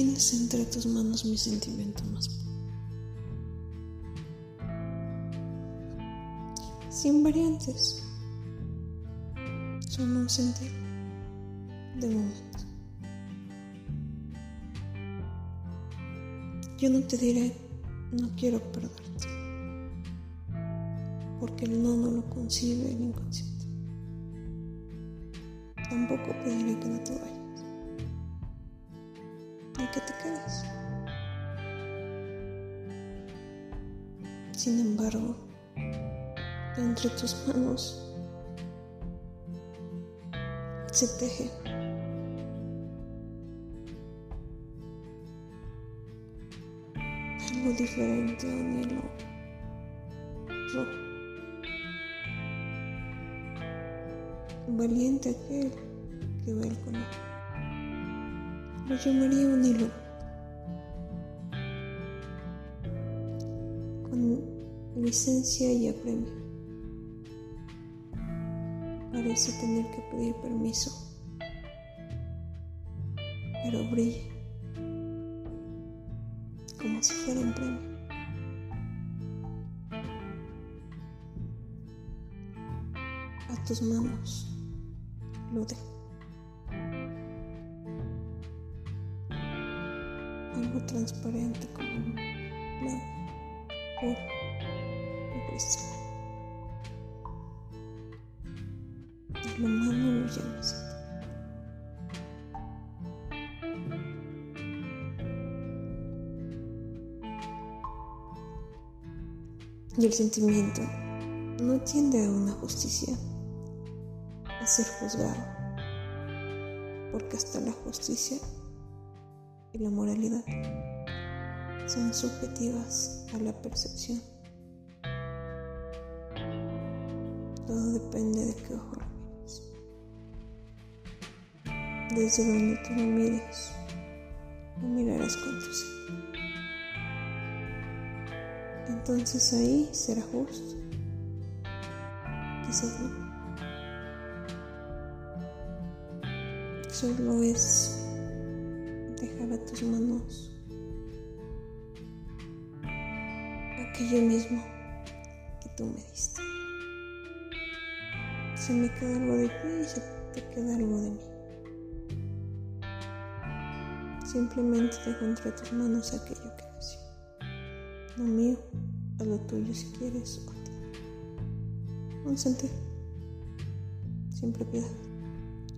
Tienes entre tus manos mi sentimiento más puro. Sin variantes. Solo un sentir de momento. Yo no te diré, no quiero perderte, porque el no no lo concibe el inconsciente. Tampoco pediré que no te vayas que te quedes. Sin embargo, entre tus manos se teje algo diferente a un hilo rojo. Valiente aquel que ve el conejo lo llamaría un hilo. Con licencia y apremio. Parece tener que pedir permiso, pero brilla como si fuera un premio. A tus manos lo dejo. Algo transparente como un blanco, puro y cristal. Y lo lo llamas. Y el sentimiento no tiende a una justicia, a ser juzgado, porque hasta la justicia y la moralidad son subjetivas a la percepción. Todo depende de qué ojo lo mires. Desde donde tú lo mires, lo mirarás con tus Entonces ahí será justo. Quizás no. Solo es a tus manos aquello mismo que tú me diste. Se me queda algo de ti y se te queda algo de mí. Simplemente dejo entre tus manos aquello que nació. Lo mío, a lo tuyo si quieres, o ti. Un sentir, sin propiedad,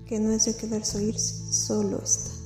que no es de quedarse oírse, solo está.